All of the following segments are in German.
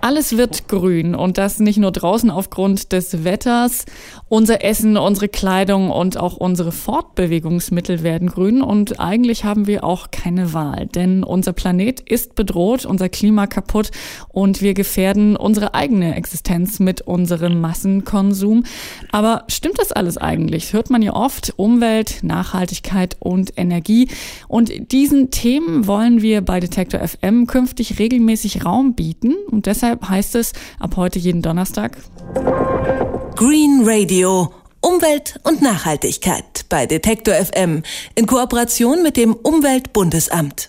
Alles wird grün und das nicht nur draußen aufgrund des Wetters. Unser Essen, unsere Kleidung und auch unsere Fortbewegungsmittel werden grün und eigentlich haben wir auch keine Wahl, denn unser Planet ist bedroht, unser Klima kaputt und wir gefährden unsere eigene Existenz mit unserem Massenkonsum. Aber stimmt das alles eigentlich? hört man ja oft Umwelt, Nachhaltigkeit und Energie und diesen Themen wollen wir bei Detektor FM künftig regelmäßig Raum bieten und deshalb Deshalb heißt es ab heute jeden Donnerstag Green Radio. Umwelt und Nachhaltigkeit bei Detektor FM in Kooperation mit dem Umweltbundesamt.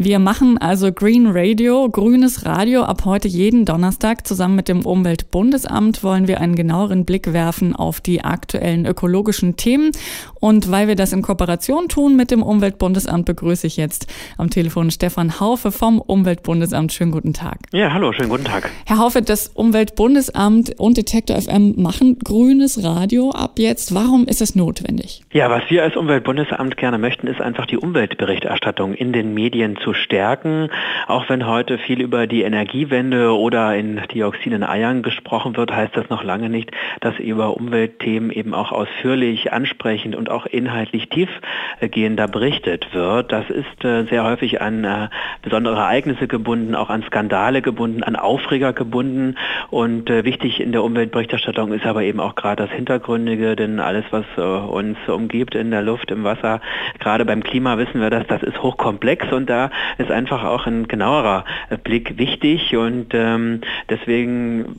Wir machen also Green Radio, grünes Radio ab heute jeden Donnerstag. Zusammen mit dem Umweltbundesamt wollen wir einen genaueren Blick werfen auf die aktuellen ökologischen Themen. Und weil wir das in Kooperation tun mit dem Umweltbundesamt, begrüße ich jetzt am Telefon Stefan Haufe vom Umweltbundesamt. Schönen guten Tag. Ja, hallo, schönen guten Tag. Herr Haufe, das Umweltbundesamt und Detektor FM machen grünes Radio ab jetzt. Warum ist das notwendig? Ja, was wir als Umweltbundesamt gerne möchten, ist einfach die Umweltberichterstattung in den Medien zu zu stärken. Auch wenn heute viel über die Energiewende oder in Dioxinen Eiern gesprochen wird, heißt das noch lange nicht, dass über Umweltthemen eben auch ausführlich, ansprechend und auch inhaltlich tiefgehender berichtet wird. Das ist äh, sehr häufig an äh, besondere Ereignisse gebunden, auch an Skandale gebunden, an Aufreger gebunden. Und äh, wichtig in der Umweltberichterstattung ist aber eben auch gerade das Hintergründige, denn alles, was uns umgibt in der Luft, im Wasser, gerade beim Klima wissen wir, dass das ist hochkomplex und da ist einfach auch ein genauerer Blick wichtig und ähm, deswegen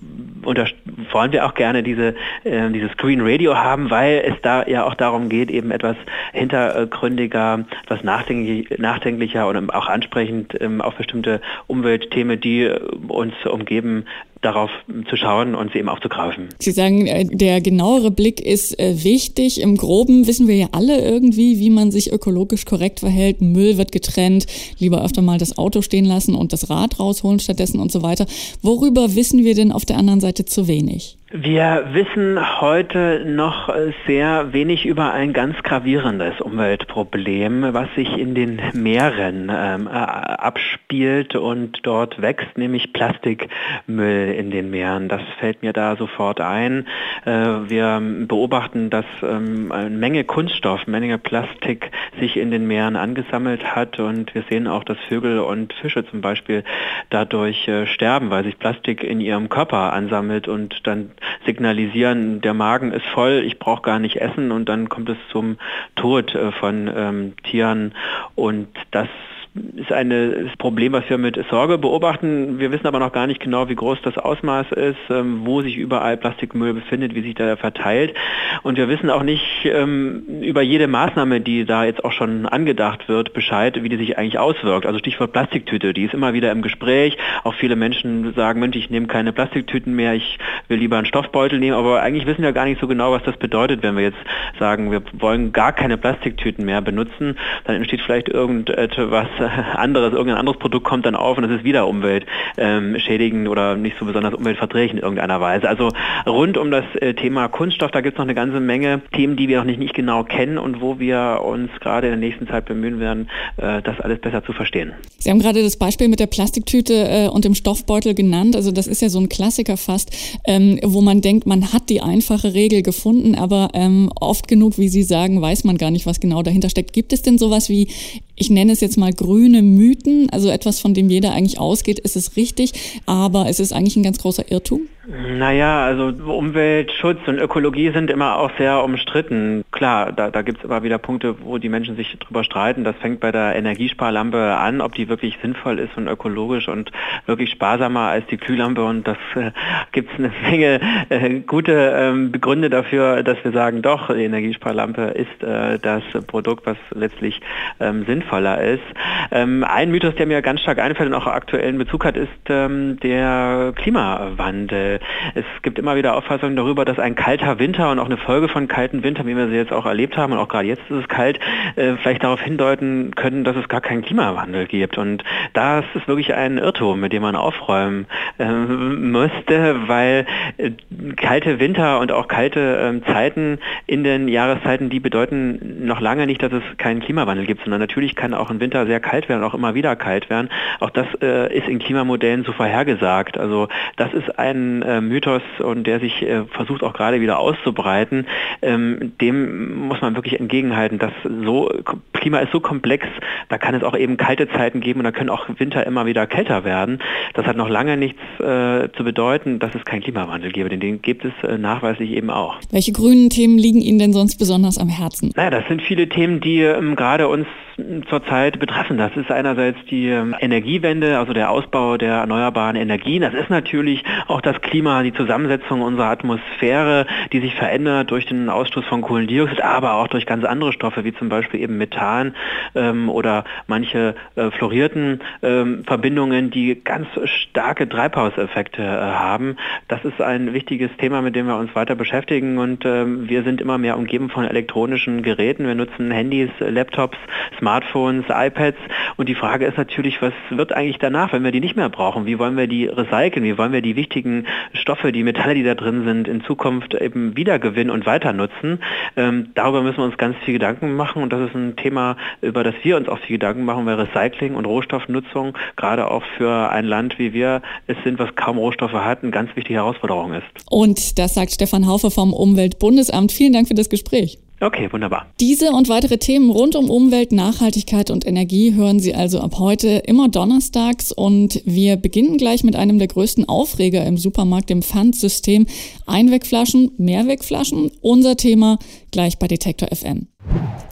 wollen wir auch gerne diese, äh, dieses Green Radio haben, weil es da ja auch darum geht, eben etwas hintergründiger, etwas nachdenklicher und auch ansprechend ähm, auf bestimmte Umweltthemen, die äh, uns umgeben, darauf zu schauen und sie eben aufzugreifen. Sie sagen, äh, der genauere Blick ist äh, wichtig. Im Groben wissen wir ja alle irgendwie, wie man sich ökologisch korrekt verhält. Müll wird getrennt, lieber öfter mal das Auto stehen lassen und das Rad rausholen stattdessen und so weiter. Worüber wissen wir denn auf der anderen Seite zu wenig? Wir wissen heute noch sehr wenig über ein ganz gravierendes Umweltproblem, was sich in den Meeren ähm, äh, abspielt und dort wächst, nämlich Plastikmüll in den Meeren. Das fällt mir da sofort ein. Äh, wir beobachten, dass ähm, eine Menge Kunststoff, eine Menge Plastik sich in den Meeren angesammelt hat und wir sehen auch, dass Vögel und Fische zum Beispiel dadurch äh, sterben, weil sich Plastik in ihrem Körper ansammelt und dann signalisieren, der Magen ist voll, ich brauche gar nicht essen und dann kommt es zum Tod äh, von ähm, Tieren. Und das ist ein Problem, was wir mit Sorge beobachten. Wir wissen aber noch gar nicht genau, wie groß das Ausmaß ist, ähm, wo sich überall Plastikmüll befindet, wie sich der verteilt. Und wir wissen auch nicht ähm, über jede Maßnahme, die da jetzt auch schon angedacht wird, Bescheid, wie die sich eigentlich auswirkt. Also Stichwort Plastiktüte, die ist immer wieder im Gespräch. Auch viele Menschen sagen, Mensch, ich nehme keine Plastiktüten mehr, ich will lieber einen Stoffbeutel nehmen. Aber eigentlich wissen wir gar nicht so genau, was das bedeutet, wenn wir jetzt sagen, wir wollen gar keine Plastiktüten mehr benutzen. Dann entsteht vielleicht irgendetwas anderes, irgendein anderes Produkt kommt dann auf und es ist wieder umweltschädigend ähm, oder nicht so besonders umweltverträglich in irgendeiner Weise. Also rund um das äh, Thema Kunststoff, da gibt es noch eine ganze Menge Themen, die wir noch nicht, nicht genau kennen und wo wir uns gerade in der nächsten Zeit bemühen werden, äh, das alles besser zu verstehen. Sie haben gerade das Beispiel mit der Plastiktüte äh, und dem Stoffbeutel genannt. Also das ist ja so ein Klassiker fast, ähm, wo man denkt, man hat die einfache Regel gefunden, aber ähm, oft genug, wie Sie sagen, weiß man gar nicht, was genau dahinter steckt. Gibt es denn sowas wie ich nenne es jetzt mal grüne Mythen, also etwas, von dem jeder eigentlich ausgeht, ist es richtig, aber es ist eigentlich ein ganz großer Irrtum? Naja, also Umweltschutz und Ökologie sind immer auch sehr umstritten. Klar, da, da gibt es immer wieder Punkte, wo die Menschen sich drüber streiten. Das fängt bei der Energiesparlampe an, ob die wirklich sinnvoll ist und ökologisch und wirklich sparsamer als die Glühlampe. Und das äh, gibt es eine Menge äh, gute ähm, Gründe dafür, dass wir sagen, doch, die Energiesparlampe ist äh, das Produkt, was letztlich ähm, sinnvoll sinnvoller ist. Ähm, ein Mythos, der mir ganz stark einfällt und auch aktuellen Bezug hat, ist ähm, der Klimawandel. Es gibt immer wieder Auffassungen darüber, dass ein kalter Winter und auch eine Folge von kalten Wintern, wie wir sie jetzt auch erlebt haben und auch gerade jetzt ist es kalt, äh, vielleicht darauf hindeuten können, dass es gar keinen Klimawandel gibt. Und das ist wirklich ein Irrtum, mit dem man aufräumen äh, müsste, weil äh, kalte Winter und auch kalte ähm, Zeiten in den Jahreszeiten, die bedeuten noch lange nicht, dass es keinen Klimawandel gibt, sondern natürlich kann auch ein Winter sehr kalt werden und auch immer wieder kalt werden. Auch das äh, ist in Klimamodellen so vorhergesagt. Also das ist ein äh, Mythos und der sich äh, versucht auch gerade wieder auszubreiten. Ähm, dem muss man wirklich entgegenhalten, dass so Klima ist so komplex, da kann es auch eben kalte Zeiten geben und da können auch Winter immer wieder kälter werden. Das hat noch lange nichts äh, zu bedeuten, dass es keinen Klimawandel gäbe, denn den gibt es äh, nachweislich eben auch. Welche grünen Themen liegen Ihnen denn sonst besonders am Herzen? Naja, das sind viele Themen, die ähm, gerade uns zurzeit betreffen. Das ist einerseits die ähm, Energiewende, also der Ausbau der erneuerbaren Energien. Das ist natürlich auch das Klima, die Zusammensetzung unserer Atmosphäre, die sich verändert durch den Ausstoß von Kohlendioxid, aber auch durch ganz andere Stoffe, wie zum Beispiel eben Methan ähm, oder manche äh, fluorierten ähm, Verbindungen, die ganz starke Treibhauseffekte äh, haben. Das ist ein wichtiges Thema, mit dem wir uns weiter beschäftigen und ähm, wir sind immer mehr umgeben von elektronischen Geräten. Wir nutzen Handys, Laptops, Smartphones Smartphones, iPads. Und die Frage ist natürlich, was wird eigentlich danach, wenn wir die nicht mehr brauchen? Wie wollen wir die recyceln? Wie wollen wir die wichtigen Stoffe, die Metalle, die da drin sind, in Zukunft eben wiedergewinnen und weiter nutzen? Ähm, darüber müssen wir uns ganz viel Gedanken machen. Und das ist ein Thema, über das wir uns auch viel Gedanken machen, weil Recycling und Rohstoffnutzung gerade auch für ein Land wie wir es sind, was kaum Rohstoffe hat, eine ganz wichtige Herausforderung ist. Und das sagt Stefan Haufe vom Umweltbundesamt. Vielen Dank für das Gespräch. Okay, wunderbar. Diese und weitere Themen rund um Umwelt, Nachhaltigkeit und Energie hören Sie also ab heute immer donnerstags und wir beginnen gleich mit einem der größten Aufreger im Supermarkt, dem Pfandsystem. Einwegflaschen, Mehrwegflaschen, unser Thema gleich bei Detektor FM.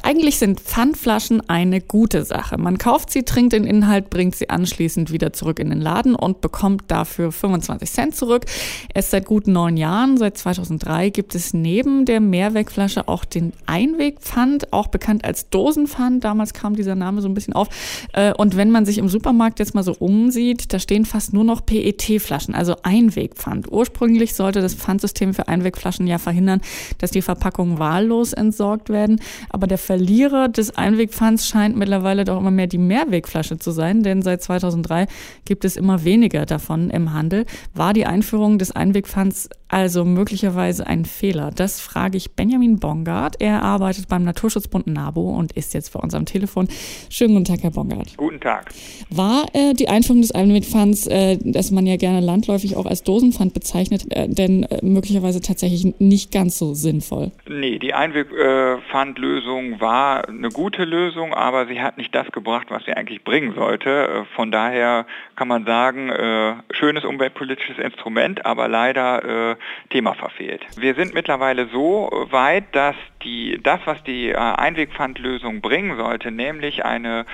Eigentlich sind Pfandflaschen eine gute Sache. Man kauft sie, trinkt den Inhalt, bringt sie anschließend wieder zurück in den Laden und bekommt dafür 25 Cent zurück. Erst seit gut neun Jahren, seit 2003, gibt es neben der Mehrwegflasche auch den Einwegpfand, auch bekannt als Dosenpfand. Damals kam dieser Name so ein bisschen auf. Äh, und wenn man sich im Supermarkt jetzt mal so umsieht, da stehen fast nur noch PET-Flaschen, also Einwegpfand. Ursprünglich sollte das Pfandsystem für Einwegflaschen ja verhindern, dass die Verpackungen wahllos entsorgt werden. Aber der Verlierer des Einwegpfands scheint mittlerweile doch immer mehr die Mehrwegflasche zu sein, denn seit 2003 gibt es immer weniger davon im Handel. War die Einführung des Einwegpfands also möglicherweise ein Fehler? Das frage ich Benjamin Bongard. Er arbeitet beim Naturschutzbund NABO und ist jetzt vor unserem Telefon. Schönen guten Tag, Herr Bongard. Guten Tag. War äh, die Einführung des Einwegpfands, äh, das man ja gerne landläufig auch als Dosenpfand bezeichnet, äh, denn äh, möglicherweise tatsächlich nicht ganz so sinnvoll? Nee, die Einwegpfandlösung war eine gute Lösung, aber sie hat nicht das gebracht, was sie eigentlich bringen sollte. Äh, von daher kann man sagen, äh, schönes umweltpolitisches Instrument, aber leider Thema verfehlt. Wir sind mittlerweile so weit, dass die, das, was die äh, Einwegpfandlösung bringen sollte, nämlich eine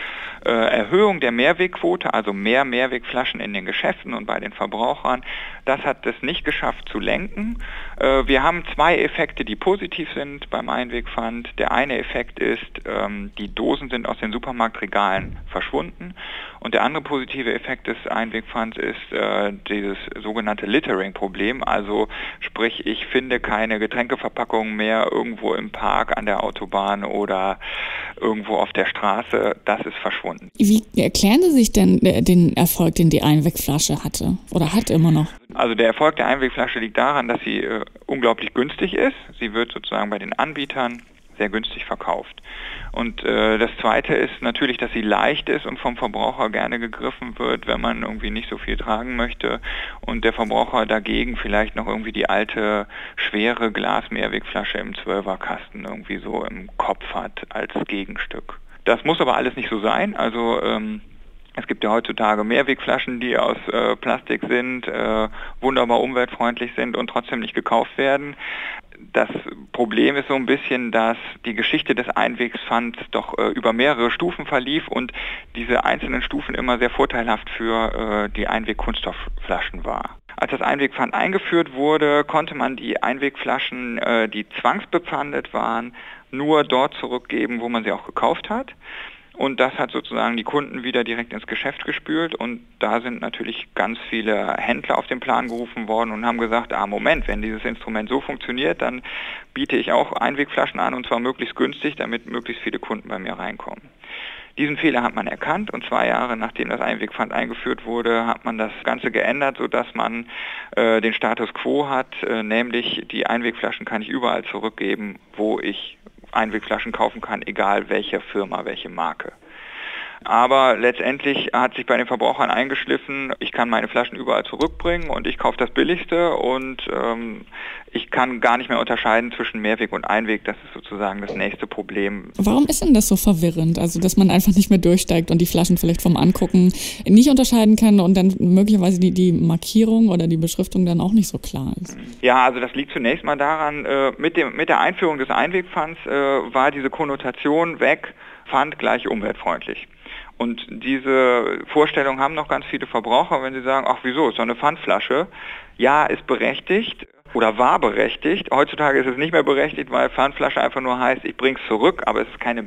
äh, Erhöhung der Mehrwegquote, also mehr Mehrwegflaschen in den Geschäften und bei den Verbrauchern, das hat es nicht geschafft zu lenken. Äh, wir haben zwei Effekte, die positiv sind beim Einwegpfand. Der eine Effekt ist, ähm, die Dosen sind aus den Supermarktregalen verschwunden und der andere positive Effekt des Einwegpfands ist äh, dieses sogenannte Littering-Problem, also sprich, ich finde keine Getränkeverpackungen mehr irgendwo im Park, an der Autobahn oder irgendwo auf der Straße. Das ist verschwunden. Wie erklären Sie sich denn äh, den Erfolg, den die Einwegflasche hatte oder hat immer noch? Also der Erfolg der Einwegflasche liegt daran, dass sie äh, unglaublich günstig ist. Sie wird sozusagen bei den Anbietern sehr günstig verkauft. Und äh, das Zweite ist natürlich, dass sie leicht ist und vom Verbraucher gerne gegriffen wird, wenn man irgendwie nicht so viel tragen möchte und der Verbraucher dagegen vielleicht noch irgendwie die alte schwere Glas-Mehrwegflasche im Zwölferkasten irgendwie so im Kopf hat als Gegenstück. Das muss aber alles nicht so sein. Also ähm, es gibt ja heutzutage Mehrwegflaschen, die aus äh, Plastik sind, äh, wunderbar umweltfreundlich sind und trotzdem nicht gekauft werden. Das Problem ist so ein bisschen, dass die Geschichte des Einwegspfands doch äh, über mehrere Stufen verlief und diese einzelnen Stufen immer sehr vorteilhaft für äh, die Einwegkunststoffflaschen war. Als das Einwegpfand eingeführt wurde, konnte man die Einwegflaschen, äh, die zwangsbepfandet waren, nur dort zurückgeben, wo man sie auch gekauft hat. Und das hat sozusagen die Kunden wieder direkt ins Geschäft gespült. Und da sind natürlich ganz viele Händler auf den Plan gerufen worden und haben gesagt, ah Moment, wenn dieses Instrument so funktioniert, dann biete ich auch Einwegflaschen an und zwar möglichst günstig, damit möglichst viele Kunden bei mir reinkommen. Diesen Fehler hat man erkannt und zwei Jahre nachdem das Einwegpfand eingeführt wurde, hat man das Ganze geändert, sodass man äh, den Status quo hat, äh, nämlich die Einwegflaschen kann ich überall zurückgeben, wo ich Einwegflaschen kaufen kann, egal welche Firma, welche Marke. Aber letztendlich hat sich bei den Verbrauchern eingeschliffen, ich kann meine Flaschen überall zurückbringen und ich kaufe das Billigste und ähm, ich kann gar nicht mehr unterscheiden zwischen Mehrweg und Einweg. Das ist sozusagen das nächste Problem. Warum ist denn das so verwirrend? Also, dass man einfach nicht mehr durchsteigt und die Flaschen vielleicht vom Angucken nicht unterscheiden kann und dann möglicherweise die, die Markierung oder die Beschriftung dann auch nicht so klar ist? Ja, also das liegt zunächst mal daran, äh, mit, dem, mit der Einführung des Einwegpfands äh, war diese Konnotation weg, Pfand gleich umweltfreundlich. Und diese Vorstellung haben noch ganz viele Verbraucher, wenn sie sagen, ach wieso, ist doch eine Pfandflasche. Ja, ist berechtigt, oder war berechtigt. Heutzutage ist es nicht mehr berechtigt, weil Pfandflasche einfach nur heißt, ich bringe es zurück, aber es ist keine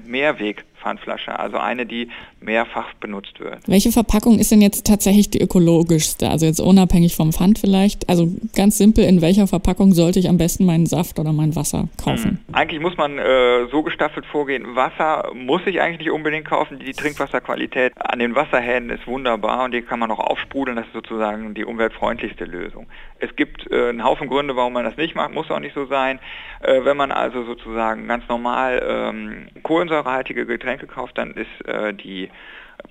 Mehrweg-Pfandflasche, also eine, die mehrfach benutzt wird. Welche Verpackung ist denn jetzt tatsächlich die ökologischste? Also jetzt unabhängig vom Pfand vielleicht. Also ganz simpel, in welcher Verpackung sollte ich am besten meinen Saft oder mein Wasser kaufen? Hm. Eigentlich muss man äh, so gestaffelt vorgehen. Wasser muss ich eigentlich nicht unbedingt kaufen. Die Trinkwasserqualität an den Wasserhähnen ist wunderbar und die kann man auch aufsprudeln. Das ist sozusagen die umweltfreundlichste Lösung. Es gibt äh, einen Haufen Gründe, warum man das nicht macht, muss auch nicht so sein. Äh, wenn man also sozusagen ganz normal ähm, kohlensäurehaltige Getränke kauft, dann ist äh, die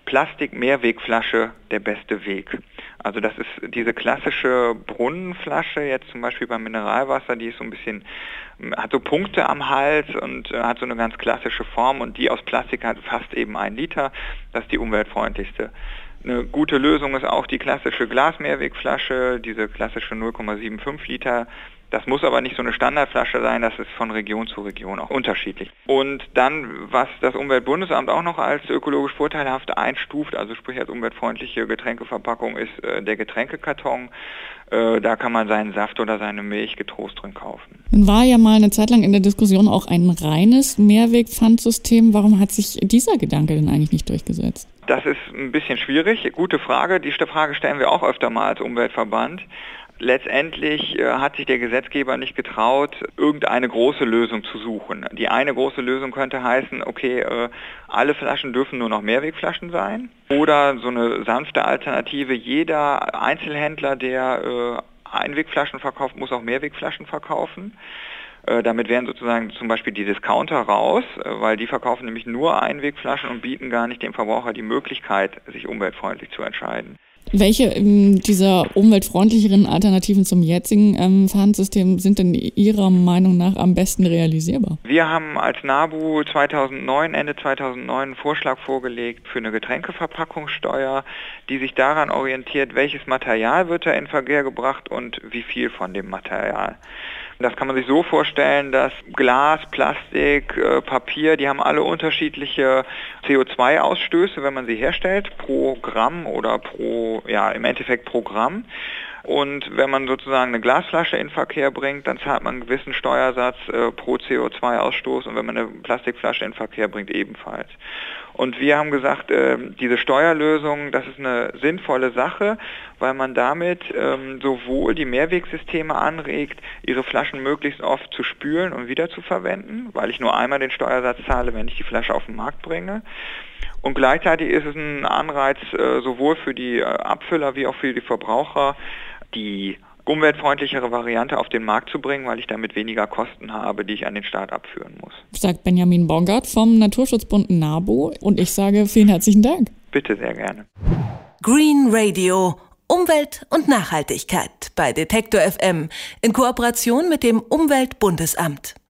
Plastik-Mehrwegflasche der beste Weg. Also das ist diese klassische Brunnenflasche, jetzt zum Beispiel beim Mineralwasser, die ist so ein bisschen, hat so Punkte am Hals und äh, hat so eine ganz klassische Form und die aus Plastik hat fast eben ein Liter. Das ist die umweltfreundlichste. Eine gute Lösung ist auch die klassische Glasmehrwegflasche, diese klassische 0,75 Liter. Das muss aber nicht so eine Standardflasche sein, das ist von Region zu Region auch unterschiedlich. Und dann, was das Umweltbundesamt auch noch als ökologisch vorteilhaft einstuft, also sprich als umweltfreundliche Getränkeverpackung, ist äh, der Getränkekarton. Äh, da kann man seinen Saft oder seine Milch getrost drin kaufen. Nun war ja mal eine Zeit lang in der Diskussion auch ein reines Mehrwegpfandsystem. Warum hat sich dieser Gedanke denn eigentlich nicht durchgesetzt? Das ist ein bisschen schwierig. Gute Frage. Die Frage stellen wir auch öfter mal als Umweltverband. Letztendlich äh, hat sich der Gesetzgeber nicht getraut, irgendeine große Lösung zu suchen. Die eine große Lösung könnte heißen, okay, äh, alle Flaschen dürfen nur noch Mehrwegflaschen sein. Oder so eine sanfte Alternative, jeder Einzelhändler, der äh, Einwegflaschen verkauft, muss auch Mehrwegflaschen verkaufen. Damit wären sozusagen zum Beispiel die Discounter raus, weil die verkaufen nämlich nur Einwegflaschen und bieten gar nicht dem Verbraucher die Möglichkeit, sich umweltfreundlich zu entscheiden. Welche ähm, dieser umweltfreundlicheren Alternativen zum jetzigen ähm, Pfandsystem sind denn Ihrer Meinung nach am besten realisierbar? Wir haben als NABU 2009, Ende 2009 einen Vorschlag vorgelegt für eine Getränkeverpackungssteuer, die sich daran orientiert, welches Material wird da in Verkehr gebracht und wie viel von dem Material. Das kann man sich so vorstellen, dass Glas, Plastik, äh, Papier, die haben alle unterschiedliche CO2-Ausstöße, wenn man sie herstellt, pro Gramm oder pro, ja, im Endeffekt pro Gramm. Und wenn man sozusagen eine Glasflasche in Verkehr bringt, dann zahlt man einen gewissen Steuersatz äh, pro CO2-Ausstoß und wenn man eine Plastikflasche in Verkehr bringt, ebenfalls. Und wir haben gesagt, äh, diese Steuerlösung, das ist eine sinnvolle Sache, weil man damit ähm, sowohl die Mehrwegsysteme anregt, ihre Flaschen möglichst oft zu spülen und wieder zu verwenden, weil ich nur einmal den Steuersatz zahle, wenn ich die Flasche auf den Markt bringe. Und gleichzeitig ist es ein Anreiz äh, sowohl für die äh, Abfüller wie auch für die Verbraucher, die umweltfreundlichere Variante auf den Markt zu bringen, weil ich damit weniger Kosten habe, die ich an den Staat abführen muss. Sagt Benjamin Bongard vom Naturschutzbund NABO und ich sage vielen herzlichen Dank. Bitte sehr gerne. Green Radio Umwelt und Nachhaltigkeit bei Detektor FM in Kooperation mit dem Umweltbundesamt.